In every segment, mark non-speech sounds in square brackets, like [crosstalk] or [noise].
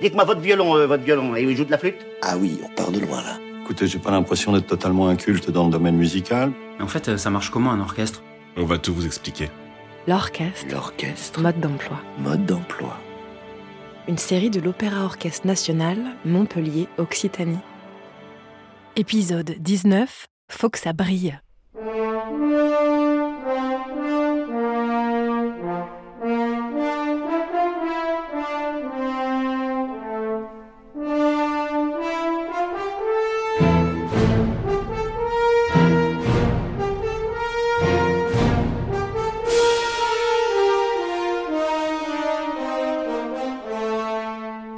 Dites-moi votre violon, euh, votre violon, et il joue de la flûte Ah oui, on part de loin là. Écoutez, j'ai pas l'impression d'être totalement inculte dans le domaine musical. Mais en fait, euh, ça marche comment un orchestre? On va tout vous expliquer. L'orchestre, L'orchestre, mode d'emploi. mode d'emploi. Une série de l'Opéra Orchestre National, Montpellier, Occitanie. Épisode 19, Faut que ça brille.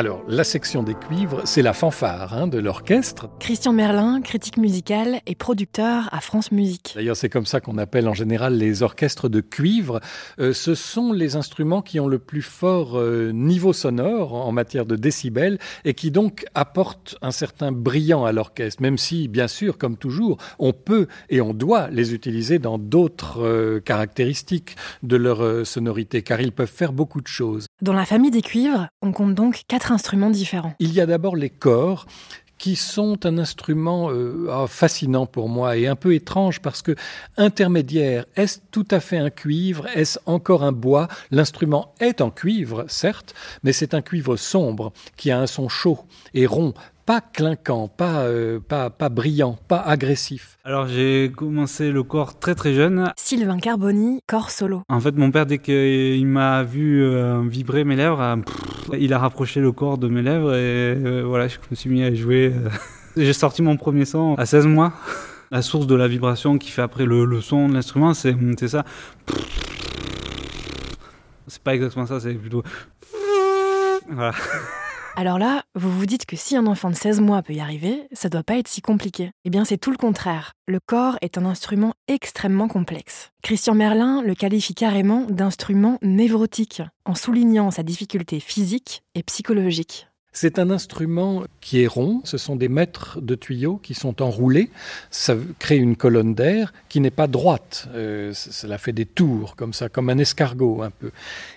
Alors, la section des cuivres, c'est la fanfare hein, de l'orchestre. Christian Merlin, critique musical et producteur à France Musique. D'ailleurs, c'est comme ça qu'on appelle en général les orchestres de cuivre. Euh, ce sont les instruments qui ont le plus fort euh, niveau sonore en matière de décibels et qui donc apportent un certain brillant à l'orchestre, même si, bien sûr, comme toujours, on peut et on doit les utiliser dans d'autres euh, caractéristiques de leur sonorité, car ils peuvent faire beaucoup de choses. Dans la famille des cuivres, on compte donc quatre instruments différents. Il y a d'abord les corps qui sont un instrument euh, ah, fascinant pour moi et un peu étrange parce que intermédiaire, est-ce tout à fait un cuivre? Est-ce encore un bois? L'instrument est en cuivre, certes, mais c'est un cuivre sombre qui a un son chaud et rond, pas clinquant, pas, euh, pas, pas brillant, pas agressif. Alors j'ai commencé le corps très très jeune. Sylvain Carboni, corps solo. En fait, mon père, dès qu'il m'a vu euh, vibrer mes lèvres, euh, pff, il a rapproché le corps de mes lèvres et euh, voilà, je me suis mis à jouer. euh. [laughs] J'ai sorti mon premier son à 16 mois. La source de la vibration qui fait après le, le son de l'instrument, c'est c'est ça. C'est pas exactement ça, c'est plutôt. Voilà. [laughs] Alors là, vous vous dites que si un enfant de 16 mois peut y arriver, ça doit pas être si compliqué. Eh bien, c'est tout le contraire. Le corps est un instrument extrêmement complexe. Christian Merlin le qualifie carrément d'instrument névrotique, en soulignant sa difficulté physique et psychologique. C'est un instrument qui est rond, ce sont des mètres de tuyaux qui sont enroulés, ça crée une colonne d'air qui n'est pas droite, euh, cela fait des tours comme ça, comme un escargot un peu.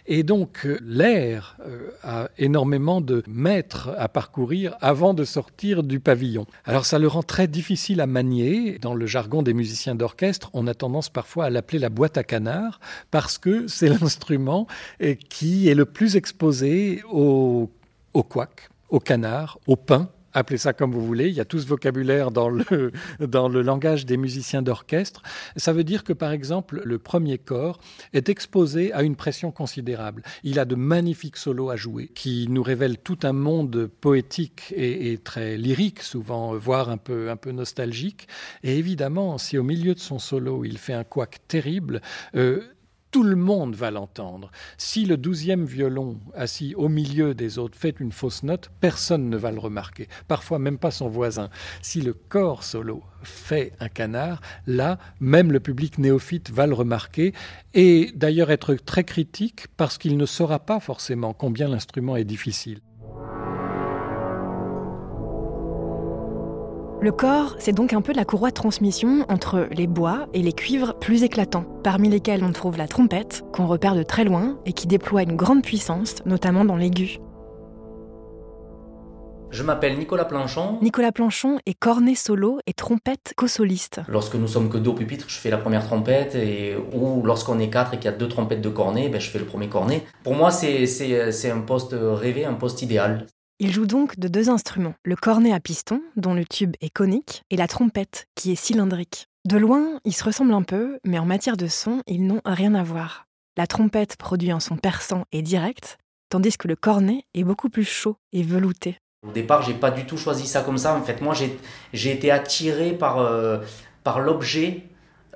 Et donc euh, l'air euh, a énormément de mètres à parcourir avant de sortir du pavillon. Alors ça le rend très difficile à manier. Dans le jargon des musiciens d'orchestre, on a tendance parfois à l'appeler la boîte à canard parce que c'est [laughs] l'instrument euh, qui est le plus exposé au au couac, au canard, au pain. Appelez ça comme vous voulez, il y a tout ce vocabulaire dans le, [laughs] dans le langage des musiciens d'orchestre. Ça veut dire que, par exemple, le premier corps est exposé à une pression considérable. Il a de magnifiques solos à jouer qui nous révèlent tout un monde poétique et, très lyrique, souvent, voire un peu, un peu nostalgique. Et évidemment, si au milieu de son solo, il fait un couac terrible, euh, tout le monde va l'entendre. Si le douzième violon, assis au milieu des autres, fait une fausse note, personne ne va le remarquer, parfois même pas son voisin. Si le corps solo fait un canard, là, même le public néophyte va le remarquer, et d'ailleurs être très critique parce qu'il ne saura pas forcément combien l'instrument est difficile. Le corps, c'est donc un peu la courroie de transmission entre les bois et les cuivres plus éclatants, parmi lesquels on trouve la trompette, qu'on repère de très loin et qui déploie une grande puissance, notamment dans l'aigu. Je m'appelle Nicolas Planchon. Nicolas Planchon est cornet solo et trompette co-soliste. Lorsque nous sommes que deux au pupitre, je fais la première trompette, et, ou lorsqu'on est quatre et qu'il y a deux trompettes de cornet, ben, je fais le premier cornet. Pour moi, c'est un poste rêvé, un poste idéal. Il joue donc de deux instruments, le cornet à piston, dont le tube est conique, et la trompette, qui est cylindrique. De loin, ils se ressemblent un peu, mais en matière de son, ils n'ont rien à voir. La trompette produit un son perçant et direct, tandis que le cornet est beaucoup plus chaud et velouté. Au départ, j'ai pas du tout choisi ça comme ça. En fait, moi, j'ai été attiré par, euh, l'objet.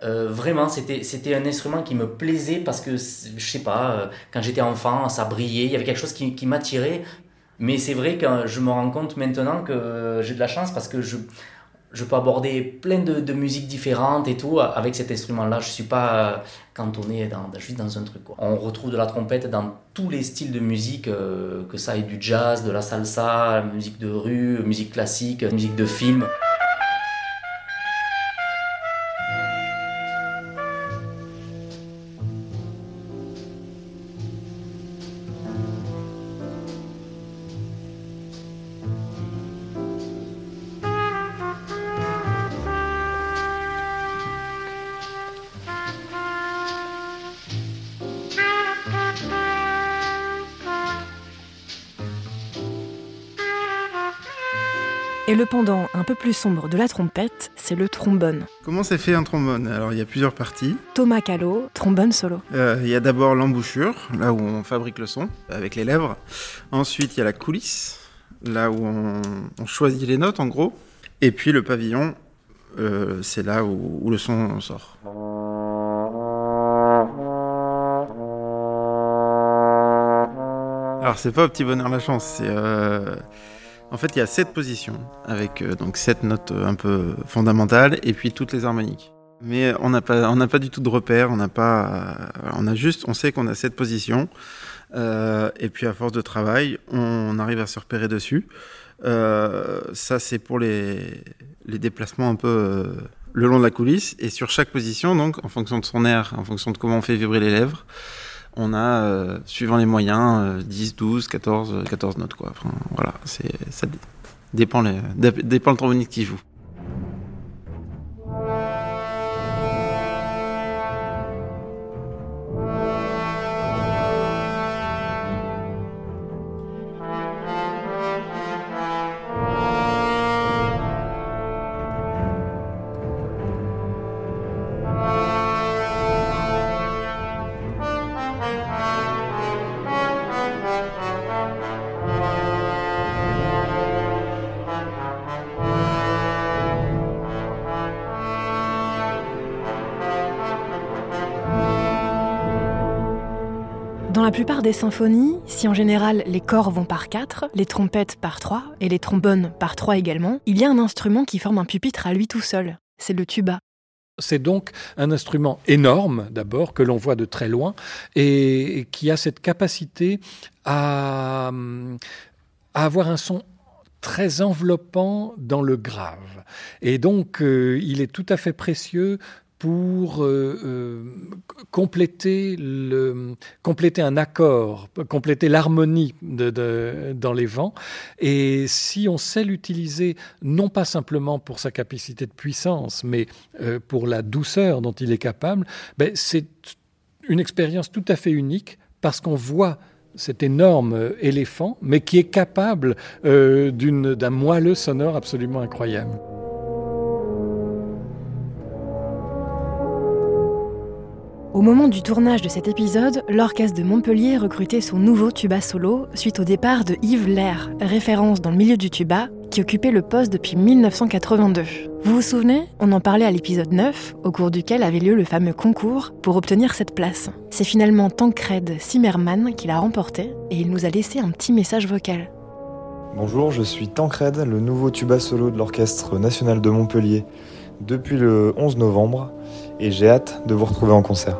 Euh, vraiment, c'était un instrument qui me plaisait parce que, je sais pas, euh, quand j'étais enfant, ça brillait, il y avait quelque chose qui m'attirait. Mais c'est vrai que je me rends compte maintenant que j'ai de la chance parce que je, je peux aborder plein de, de musiques différentes et tout avec cet instrument-là. Je suis pas euh, cantonné dans, juste dans un truc. On retrouve de la trompette dans tous les styles de musique, euh, que ça ait du jazz, de la salsa, musique de rue, musique classique, musique de film. Et le pendant un peu plus sombre de la trompette, c'est le trombone. Comment c'est fait un trombone? Alors il y a plusieurs parties. Thomas Callot, trombone solo. Euh, il y a d'abord l'embouchure, là où on fabrique le son, avec les lèvres. Ensuite il y a la coulisse, là où on, on choisit les notes en gros. Et puis le pavillon, euh, c'est là où, où le son sort. Alors c'est pas au petit bonheur la chance, c'est euh, en fait il y a sept positions avec euh, donc sept notes euh, un peu fondamentales et puis toutes les harmoniques. Mais on n'a pas on n'a pas du tout de repères, on n'a pas euh, on a juste on sait qu'on a sept positions euh, et puis à force de travail on arrive à se repérer dessus. Euh, ça c'est pour les les déplacements un peu le long de la coulisse et sur chaque position donc en fonction de son air, en fonction de comment on fait vibrer les lèvres on a, euh, suivant les moyens, euh, 10, 12, 14, euh, 14 notes. Quoi. Enfin, voilà, c'est, ça dé- dépend, dépend le tromboniste qui joue. Dans la plupart des symphonies, si en général les corps vont par 4, les trompettes par 3 et les trombones par 3 également, il y a un instrument qui forme un pupitre à lui tout seul. C'est le tuba. C'est donc un instrument énorme, d'abord, que l'on voit de très loin, et qui a cette capacité à, à avoir un son très enveloppant dans le grave. Et donc, euh, il est tout à fait précieux pour euh, euh, compléter, un accord, compléter l'harmonie dans les vents. Et si on sait l'utiliser, non pas simplement pour sa capacité de puissance, mais euh, pour la douceur dont il est capable, ben, c'est une expérience tout à fait unique parce qu'on voit cet énorme éléphant, mais qui est capable d'un moelleux sonore absolument incroyable. Au moment du tournage de cet épisode, l'orchestre de Montpellier recrutait son nouveau tuba solo suite au départ de Yves Lair, référence dans le milieu du tuba, qui occupait le poste depuis 1982. Vous vous souvenez? On en parlait à l'épisode 9, au cours duquel avait lieu le fameux concours pour obtenir cette place. C'est finalement Tancred Zimmermann qui l'a remporté et il nous a laissé un petit message vocal. Bonjour, je suis Tancred, le nouveau tuba solo de l'Orchestre national de Montpellier depuis le 11 novembre et j'ai hâte de vous retrouver en concert.